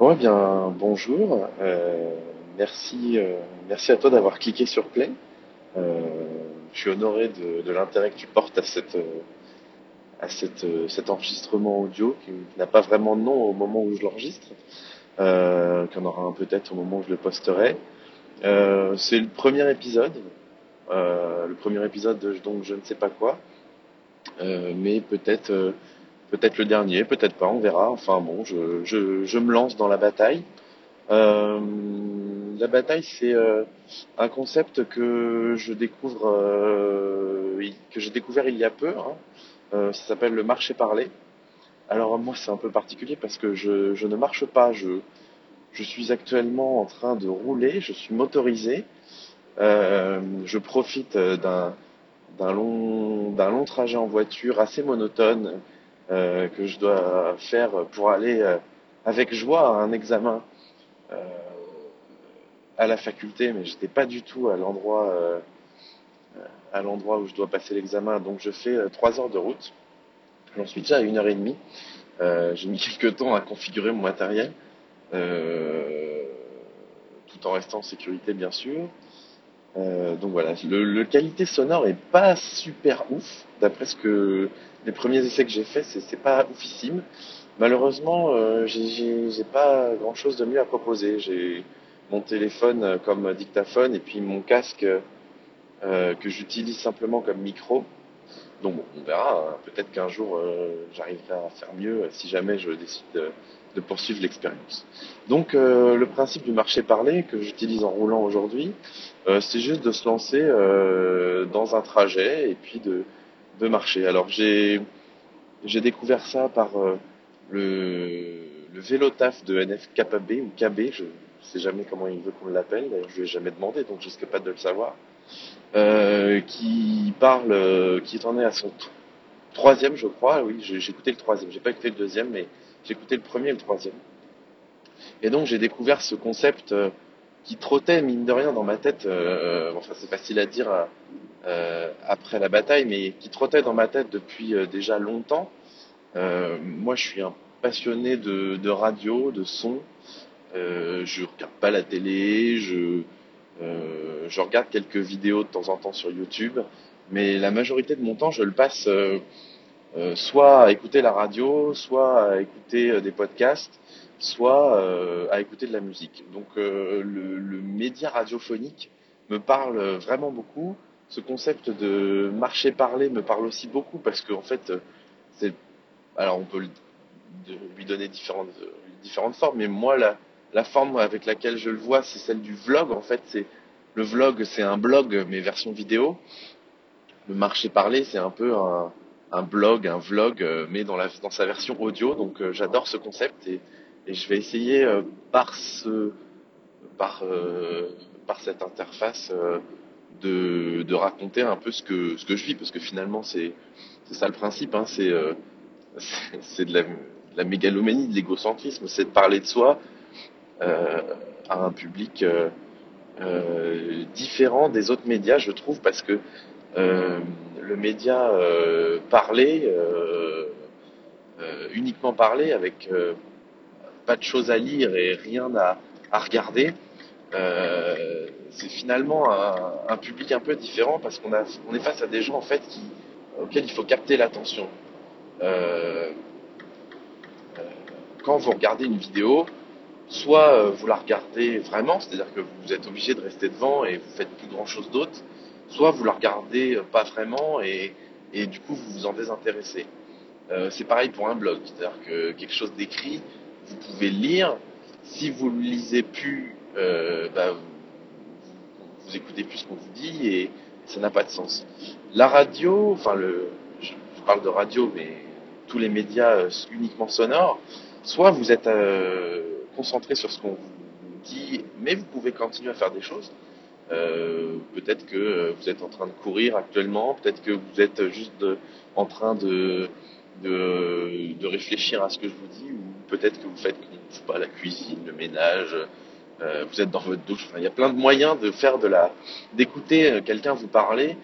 Ouais, bien, bonjour. Euh, merci, euh, merci à toi d'avoir cliqué sur Play. Euh, je suis honoré de, l'intérêt que tu portes à cet enregistrement audio qui n'a pas vraiment de nom au moment où je l'enregistre, euh, en aura peut-être au moment où je le posterai. C'est le premier épisode, le premier épisode de donc je ne sais pas quoi, mais peut-être, peut-être le dernier, peut-être pas, on verra. Enfin bon, je, me lance dans la bataille. Euh, la bataille, c'est euh, un concept que je découvre, euh, que j'ai découvert il y a peu. hein. Ça s'appelle le marché parlé. Alors moi, c'est un peu particulier parce que je, ne marche pas. Je, suis actuellement en train de rouler. Je suis motorisé. Je profite d'un long trajet en voiture assez monotone euh, que je dois faire pour aller euh, avec joie à un examen. Euh, à la faculté, mais j'étais pas du tout à l'endroit à l'endroit où je dois passer l'examen. Donc je fais trois heures de route. J'en suis déjà à une heure et demie. J'ai mis quelques temps à configurer mon matériel, tout en restant en sécurité bien sûr. Euh, donc voilà, le, qualité sonore est pas super ouf, d'après ce que les premiers essais que j'ai faits, c'est pas oufissime. Malheureusement, euh, j'ai pas grand chose de mieux à proposer. J'ai mon téléphone euh, comme dictaphone et puis mon casque euh, que j'utilise simplement comme micro. Donc on verra. hein. Peut-être qu'un jour euh, j'arriverai à faire mieux si jamais je décide de, poursuivre l'expérience. Donc euh, le principe du marché parlé que j'utilise en roulant aujourd'hui, euh, c'est juste de se lancer dans un trajet et puis de, marcher. Alors j'ai découvert ça par le, le vélo taf de NFKB ou KB, je sais jamais comment il veut qu'on l'appelle, d'ailleurs je lui ai jamais demandé donc je risque pas de le savoir, euh, qui parle, euh, qui en est à son troisième je crois, oui j'ai écouté le troisième, j'ai pas écouté le deuxième mais j'ai écouté le premier et le troisième. Et donc j'ai découvert ce concept euh, qui trottait mine de rien dans ma tête, euh, enfin c'est facile à dire après la bataille, mais qui trottait dans ma tête depuis déjà longtemps. Moi je suis un passionné de, de radio, de son, je regarde pas la télé, je, euh, je regarde quelques vidéos de temps en temps sur YouTube, mais la majorité de mon temps je le passe euh, euh, soit à écouter la radio, soit à écouter des podcasts, soit à écouter de la musique. Donc le, média radiophonique me parle vraiment beaucoup. Ce concept de marché parlé me parle aussi beaucoup parce qu'en fait, euh, c'est alors on peut lui donner différentes, formes, mais moi la, la forme avec laquelle je le vois, c'est celle du vlog. En fait, c'est le vlog, c'est un blog mais version vidéo. Le marché parlé, c'est un peu un, blog, un vlog, euh, mais dans, sa version audio. Donc euh, j'adore ce concept et, je vais essayer euh, par ce, par, par cette interface de, raconter un peu ce que, je vis, parce que finalement c'est, ça le principe, hein, c'est, de la, mégalomanie, de l'égocentrisme, c'est de parler de soi à un public euh, euh, différent des autres médias, je trouve, parce que euh, le média euh, parlé, euh, euh, uniquement parlé, avec euh, pas de choses à lire et rien à, regarder, euh, c'est finalement un, public un peu différent parce qu'on on est face à des gens en fait auxquels il faut capter l'attention. Euh, euh, quand vous regardez une vidéo, soit euh, vous la regardez vraiment, c'est-à-dire que vous êtes obligé de rester devant et vous faites plus grand chose d'autre, soit vous la regardez euh, pas vraiment et, et du coup vous vous en désintéressez. Euh, c'est pareil pour un blog, c'est-à-dire que quelque chose d'écrit, vous pouvez le lire. Si vous le lisez plus, euh, bah, vous, vous écoutez plus ce qu'on vous dit et ça n'a pas de sens. La radio, enfin le, je, je parle de radio, mais tous les médias euh, uniquement sonores, soit vous êtes concentré sur ce qu'on vous dit, mais vous pouvez continuer à faire des choses. Euh, peut-être que vous êtes en train de courir actuellement, peut-être que vous êtes juste en train de, de, de réfléchir à ce que je vous dis, ou peut-être que vous faites pas, la cuisine, le ménage, euh, vous êtes dans votre douche. Il y a plein de moyens de faire de la, d'écouter euh, quelqu'un vous parler,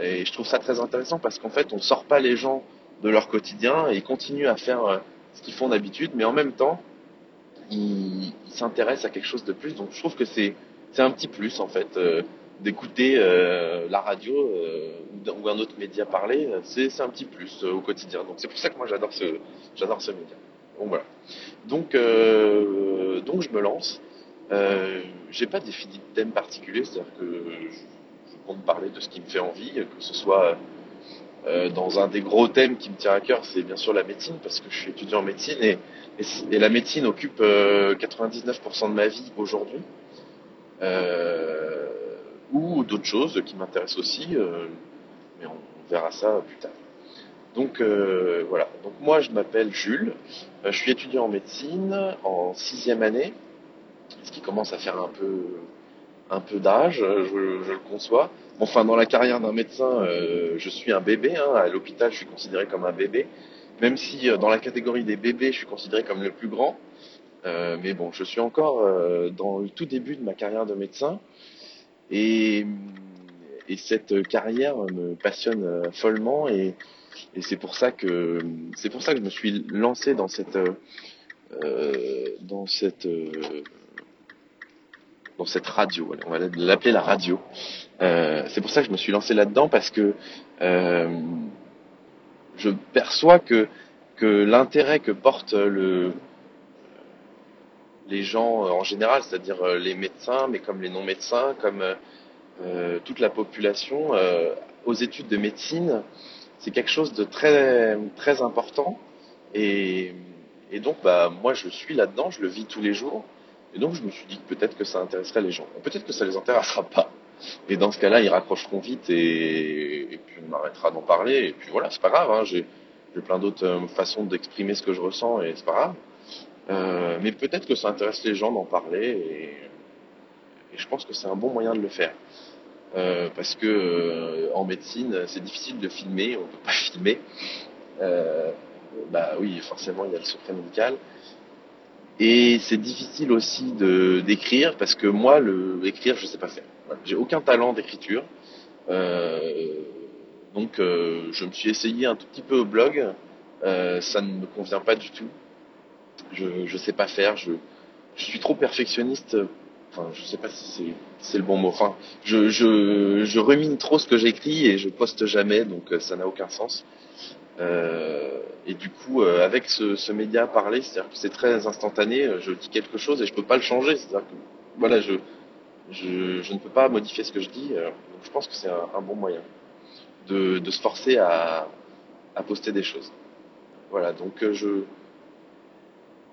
et je trouve ça très intéressant parce qu'en fait, on sort pas les gens de leur quotidien et ils continuent à faire ce qu'ils font d'habitude, mais en même temps, ils, s'intéresse à quelque chose de plus. Donc je trouve que c'est un petit plus en fait euh, d'écouter euh, la radio euh, ou un autre média parler. C'est un petit plus au quotidien. Donc c'est pour ça que moi j'adore ce j'adore ce média. Voilà. Donc donc je me lance. J'ai pas défini de thème particulier, c'est-à-dire que je, je compte parler de ce qui me fait envie, que ce soit euh, dans un des gros thèmes qui me tient à cœur, c'est bien sûr la médecine, parce que je suis étudiant en médecine et, la médecine occupe 99% euh, de ma vie aujourd'hui. Euh, ou d'autres choses qui m'intéressent aussi, mais on verra ça plus tard. Donc voilà. Donc moi je m'appelle Jules, je suis étudiant en médecine en sixième année, ce qui commence à faire un peu un peu d'âge, je, le conçois. Enfin, dans la carrière d'un médecin, euh, je suis un bébé. Hein. À l'hôpital, je suis considéré comme un bébé. Même si euh, dans la catégorie des bébés, je suis considéré comme le plus grand. Euh, mais bon, je suis encore dans le tout début de ma carrière de médecin. Et, et cette carrière me passionne follement. Et, et c'est pour ça que c'est pour ça que je me suis lancé dans cette dans cette dans cette radio. On va l'appeler la radio. Euh, c'est pour ça que je me suis lancé là-dedans parce que euh, je perçois que que l'intérêt que portent le les gens en général, c'est-à-dire les médecins, mais comme les non-médecins, comme euh, toute la population, aux études de médecine, c'est quelque chose de très très important. Et, et donc, bah, moi, je suis là-dedans, je le vis tous les jours. Et donc je me suis dit que peut-être que ça intéresserait les gens. Peut-être que ça les intéressera pas. Et dans ce cas-là, ils raccrocheront vite et, puis on arrêtera d'en parler. Et puis voilà, c'est pas grave. Hein. J'ai plein d'autres euh, façons d'exprimer ce que je ressens et c'est pas grave. Euh, mais peut-être que ça intéresse les gens d'en parler et, je pense que c'est un bon moyen de le faire. Euh, parce que en médecine, c'est difficile de filmer, on peut pas filmer. bah oui, forcément, il y a le secret médical. Et c'est difficile aussi de d'écrire parce que moi, le écrire, je sais pas faire. J'ai aucun talent d'écriture. Euh, donc, euh, je me suis essayé un tout petit peu au blog. Euh, ça ne me convient pas du tout. Je je sais pas faire. Je je suis trop perfectionniste. Enfin, je sais pas si c'est le bon mot. Enfin, je je je remine trop ce que j'écris et je poste jamais, donc ça n'a aucun sens. Euh, et du coup, euh, avec ce, média parlé, c'est-à-dire que c'est très instantané, je dis quelque chose et je peux pas le changer. Voilà, je, ne peux pas modifier ce que je dis. Euh, je pense que c'est un, bon moyen de, se forcer à, à, poster des choses. Voilà, donc euh, je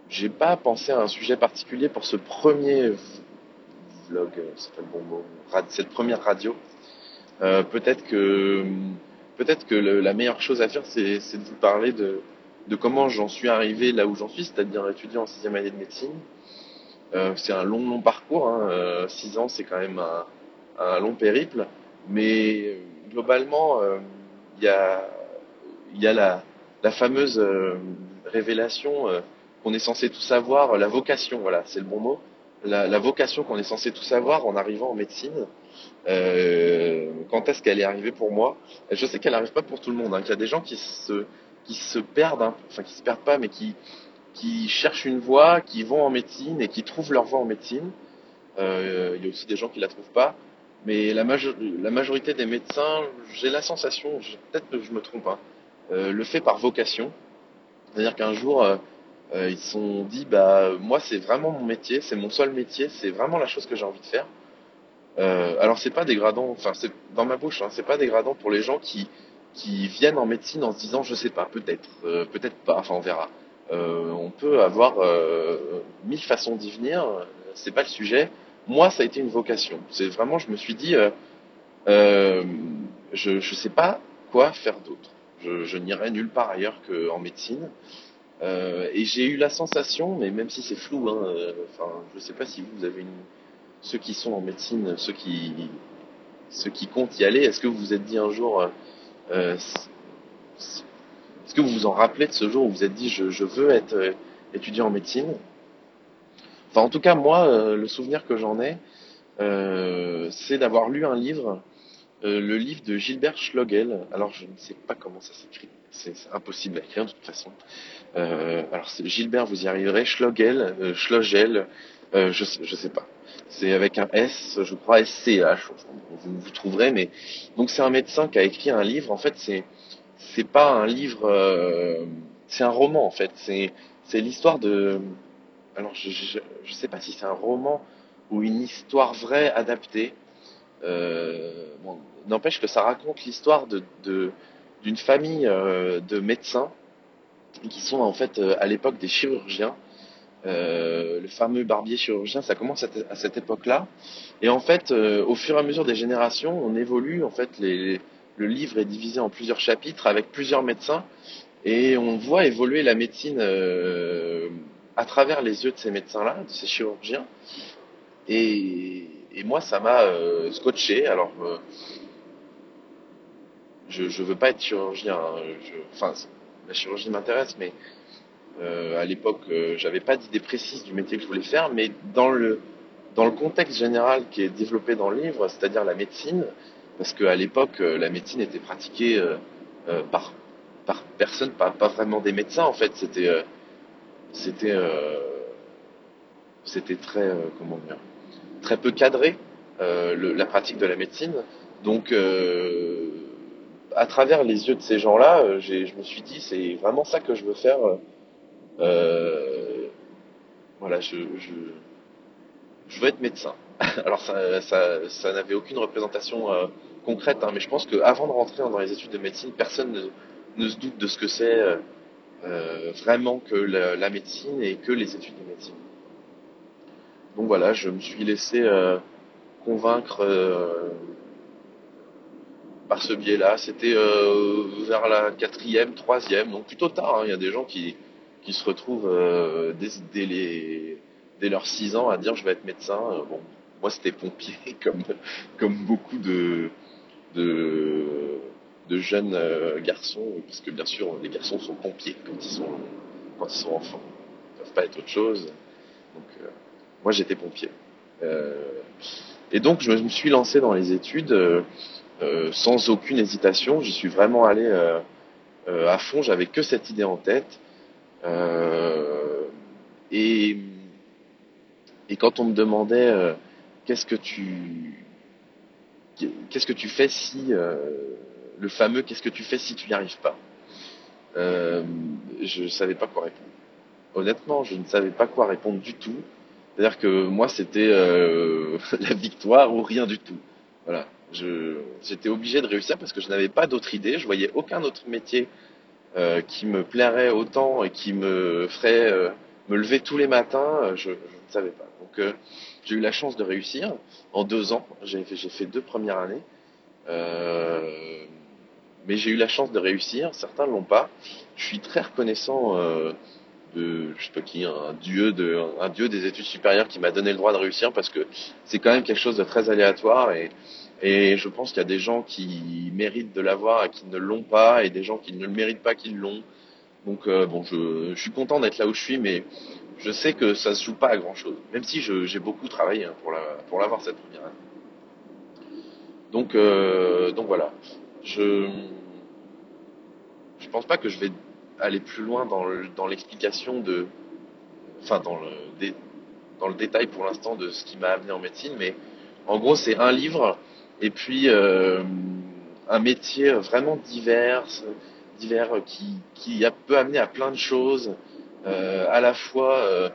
j'ai pas pensé à un sujet particulier pour ce premier vlog, c'est pas le bon mot, cette première radio. Euh, Peut-être que peut-être que la meilleure chose à faire, c'est de vous parler de, comment j'en suis arrivé là où j'en suis, c'est-à-dire étudiant en sixième année de médecine. Euh, c'est un long, long parcours. Hein. Euh, six ans, c'est quand même un, long périple. Mais euh, globalement, il y a, la, la fameuse révélation qu'on est censé tout savoir, la vocation, voilà, c'est le bon mot. La, vocation qu'on est censé tout savoir en arrivant en médecine. Euh, quand est-ce qu'elle est arrivée pour moi? Je sais qu'elle n'arrive pas pour tout le monde. Hein, qu'il y a des gens qui se qui se perdent, enfin qui se perdent pas, mais qui qui cherchent une voie, qui vont en médecine et qui trouvent leur voie en médecine. Euh, il y a aussi des gens qui la trouvent pas. Mais la, major la majorité des médecins, j'ai la sensation, peut-être que je me trompe, hein, euh, le fait par vocation. C'est-à-dire qu'un jour, euh, ils se sont dit, bah moi c'est vraiment mon métier, c'est mon seul métier, c'est vraiment la chose que j'ai envie de faire. Euh, alors c'est pas dégradant, enfin c'est dans ma bouche, hein, c'est pas dégradant pour les gens qui viennent en médecine en se disant je sais pas, peut-être, euh, peut-être pas, enfin on verra. On peut avoir mille façons d'y venir, c'est pas le sujet. Moi ça a été une vocation. C'est vraiment, je me suis dit, je je sais pas quoi faire d'autre. Je n'irai nulle part ailleurs qu'en médecine. Et j'ai eu la sensation, mais même si c'est flou, hein, enfin je sais pas si vous, avez une ceux qui sont en médecine, ceux qui, ceux qui comptent y aller, est-ce que vous vous êtes dit un jour, euh, est-ce que vous vous en rappelez de ce jour où vous vous êtes dit je, veux être euh, étudiant en médecine? Enfin, en tout cas, moi, euh, le souvenir que j'en ai, euh, c'est d'avoir lu un livre, euh, le livre de Gilbert Schlogel. Alors, je ne sais pas comment ça s'écrit, c'est impossible à écrire de toute façon. alors, Gilbert, vous y arriverez. Schlogel, Schlogel, Euh, je, je sais pas. C'est avec un S, je crois SCH. Vous, vous trouverez, mais donc c'est un médecin qui a écrit un livre. En fait, c'est c'est pas un livre, euh, c'est un roman en fait. C'est c'est l'histoire de. Alors je, je je sais pas si c'est un roman ou une histoire vraie adaptée. Euh, n'empêche que ça raconte l'histoire de- d'une famille euh, de médecins qui sont en fait euh, à l'époque des chirurgiens. Euh, le fameux barbier chirurgien, ça commence à, te- à cette époque-là. Et en fait, au fur et à mesure des générations, on évolue. En fait, le livre est divisé en plusieurs chapitres avec plusieurs médecins et on voit évoluer la médecine à travers les yeux de ces médecins-là, de ces chirurgiens. Et, et moi, ça m'a scotché. Alors, je, je veux pas être chirurgien. hein. Enfin, la chirurgie m'intéresse, mais euh, à l'époque, euh, j'avais pas d'idée précise du métier que je voulais faire. Mais dans le dans le contexte général qui est développé dans le livre, c'est-à-dire la médecine, parce qu'à l'époque, euh, la médecine était pratiquée euh, par par personne, pas, pas vraiment des médecins en fait. C'était c'était c'était très comment dire très peu cadré la pratique de la médecine. Donc à travers les yeux de ces gens-là, euh, je me suis dit c'est vraiment ça que je veux faire. euh, voilà, je, je veux être médecin. Alors ça ça, ça n'avait aucune représentation euh, concrète, hein, mais je pense qu'avant de rentrer dans les études de médecine, personne ne, se doute de ce que c'est vraiment que la, médecine et que les études de médecine. Donc voilà, je me suis laissé convaincre par ce biais-là. C'était euh, vers la quatrième, troisième, donc plutôt tard. hein. Il y a des gens qui, se retrouvent euh, dès, dès les, dès leurs six ans à dire je vais être médecin. Euh, Bon, moi c'était pompier, comme, beaucoup de, jeunes garçons, parce que bien sûr les garçons sont pompiers quand ils sont, quand ils sont enfants. Ils ne peuvent pas être autre chose. Donc moi j'étais pompier. Et donc je me suis lancé dans les études sans aucune hésitation. J'y suis vraiment allé euh, euh, à fond. J'avais que cette idée en tête. Euh, et, quand on me demandait euh, qu'est-ce que tu qu'est-ce que tu fais si euh, le fameux qu'est-ce que tu fais si tu n'y arrives pas, euh, je savais pas quoi répondre. Honnêtement, je ne savais pas quoi répondre du tout. C'est-à-dire que moi, c'était euh, la victoire ou rien du tout. Voilà. J'étais obligé de réussir parce que je n'avais pas d'autre idée. Je voyais aucun autre métier euh, qui me plairait autant et qui me ferait euh, me lever tous les matins. euh, Je, je ne savais pas. Donc, euh, j'ai eu la chance de réussir en deux ans. J'ai fait, fait deux premières années. Euh, mais j'ai eu la chance de réussir. Certains ne l'ont pas. Je suis très reconnaissant de, je sais pas qui, un dieu de, un dieu des études supérieures qui m'a donné le droit de réussir parce que c'est quand même quelque chose de très aléatoire et, et je pense qu'il y a des gens qui méritent de l'avoir et qui ne l'ont pas et des gens qui ne le méritent pas qui l'ont. Donc euh, bon, je, suis content d'être là où je suis, mais je sais que ça se joue pas à grand chose. Même si j'ai beaucoup travaillé hein, pour la, pour l'avoir cette première année. Donc euh, donc voilà. Je je pense pas que je vais aller plus loin dans le- dans l'explication de, enfin dans le dans le détail pour l'instant de ce qui m'a amené en médecine, mais en gros c'est un livre et puis euh, un métier vraiment divers, divers qui qui peut amener à plein de choses, euh, à la fois euh,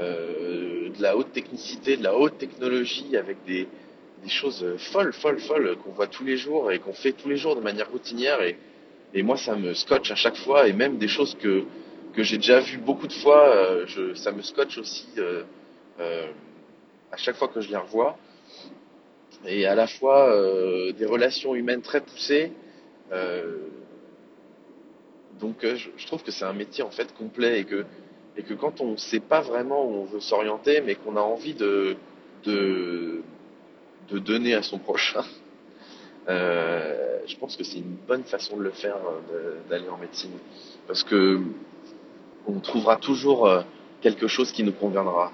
euh, de la haute technicité, de la haute technologie avec des choses folles, folles, folles qu'on voit tous les jours et qu'on fait tous les jours de manière routinière et moi, ça me scotche à chaque fois, et même des choses que, que j'ai déjà vues beaucoup de fois, euh, ça me scotche aussi euh, euh, à chaque fois que je les revois. Et à la fois euh, des relations humaines très poussées. euh, donc euh, je, trouve que c'est un métier en fait complet et que, quand on ne sait pas vraiment où on veut s'orienter, mais qu'on a envie de, donner à son prochain, je pense que c'est une bonne façon de le faire, d'aller en médecine. Parce que on trouvera toujours quelque chose qui nous conviendra.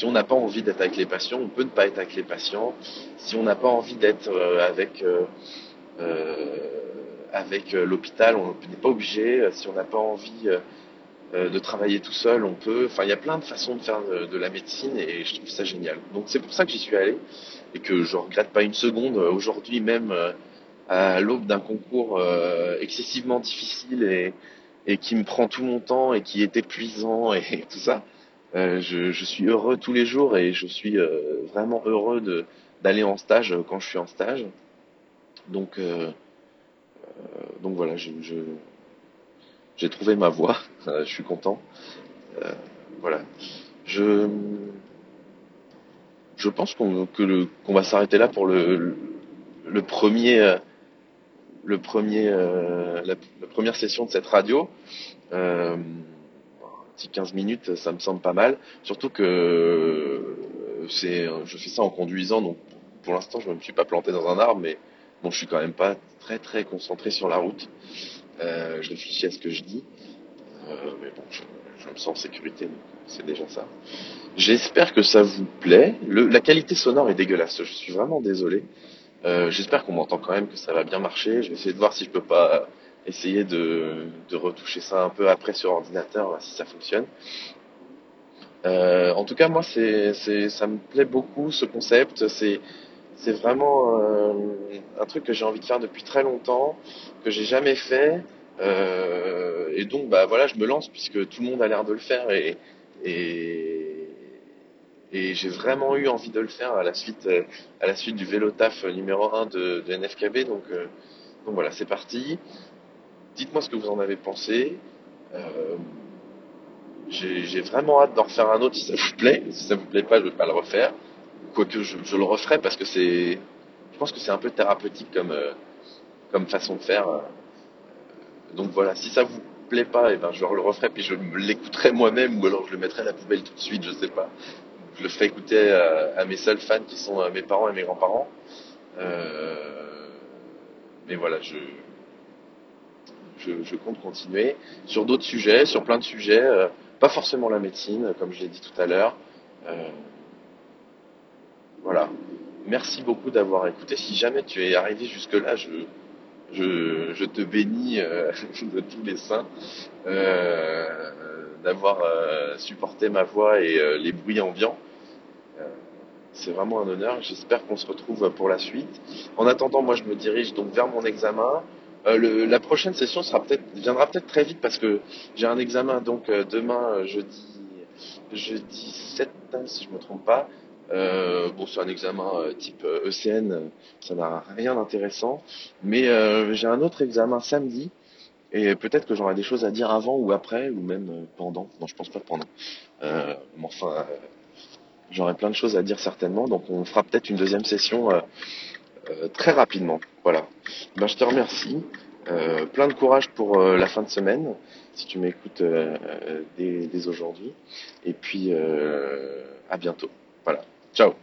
Si on n'a pas envie d'être avec les patients, on peut ne pas être avec les patients. Si on n'a pas envie d'être euh, avec, euh, euh, l'hôpital, on n'est pas obligé. Si on n'a pas envie de travailler tout seul, on peut. Enfin, il y a plein de façons de faire de, la médecine et je trouve ça génial. Donc c'est pour ça que j'y suis allé et que je regrette pas une seconde aujourd'hui même à l'aube d'un concours excessivement difficile et, et qui me prend tout mon temps et qui est épuisant et tout ça. Euh, je, je, suis heureux tous les jours et je suis euh, vraiment heureux de d'aller en stage quand je suis en stage. Donc, euh, donc voilà, je, j'ai trouvé ma voie. je suis content. voilà. Je, je pense qu'on que le, qu'on va s'arrêter là pour le, le, premier, le premier, la, première session de cette radio. Euh, 15 minutes, ça me semble pas mal. Surtout que euh, c'est, je fais ça en conduisant, donc pour l'instant, je ne me suis pas planté dans un arbre, mais bon, je suis quand même pas très très concentré sur la route. Euh, je réfléchis à ce que je dis, euh, mais bon, je, me sens en sécurité, c'est déjà ça. J'espère que ça vous plaît. la qualité sonore est dégueulasse. Je suis vraiment désolé. J'espère qu'on m'entend quand même, que ça va bien marcher. Je vais essayer de voir si je peux pas essayer de, de, retoucher ça un peu après sur ordinateur si ça fonctionne. Euh, en tout cas, moi, c'est, ça me plaît beaucoup ce concept. C'est, vraiment euh, un truc que j'ai envie de faire depuis très longtemps, que j'ai jamais fait. Euh, et donc, bah voilà, je me lance puisque tout le monde a l'air de le faire et, et, et j'ai vraiment eu envie de le faire à la suite, à la suite du vélo taf numéro 1 de, de NFKB. Donc, donc voilà, c'est parti. Dites-moi ce que vous en avez pensé. Euh, j'ai vraiment hâte d'en refaire un autre si ça vous plaît. Si ça vous plaît pas, je ne vais pas le refaire. Quoique je, le referai parce que c'est, je pense que c'est un peu thérapeutique comme, euh, façon de faire. Donc voilà, si ça vous plaît pas, et eh ben je le referai puis je l'écouterai moi-même ou alors je le mettrai à la poubelle tout de suite, je sais pas. Je le ferai écouter à, mes seuls fans qui sont mes parents et mes grands-parents. Euh, mais voilà, je, je, compte continuer sur d'autres sujets, sur plein de sujets, euh, pas forcément la médecine, comme je l'ai dit tout à l'heure. Euh, voilà. Merci beaucoup d'avoir écouté. Si jamais tu es arrivé jusque-là, je, je, te bénis euh, de tous les saints d'avoir supporté ma voix et les bruits ambiants. C'est vraiment un honneur. J'espère qu'on se retrouve pour la suite. En attendant, moi, je me dirige donc vers mon examen. Euh, le, la prochaine session sera peut-être viendra peut-être très vite parce que j'ai un examen donc euh, demain euh, jeudi jeudi 7 si je me trompe pas. Euh, bon, c'est un examen type ECN, e ça n'a rien d'intéressant. Mais j'ai un autre examen samedi et peut-être que j'aurai des choses à dire avant ou après ou même pendant. Non, je pense pas pendant. mais enfin, j'aurai plein de choses à dire certainement. Donc on fera peut-être une deuxième session euh, très rapidement. Voilà. Ben, je te remercie. Euh, plein de courage pour euh, la fin de semaine, si tu m'écoutes dès, dès aujourd'hui. Et puis, à bientôt. Voilà. Ciao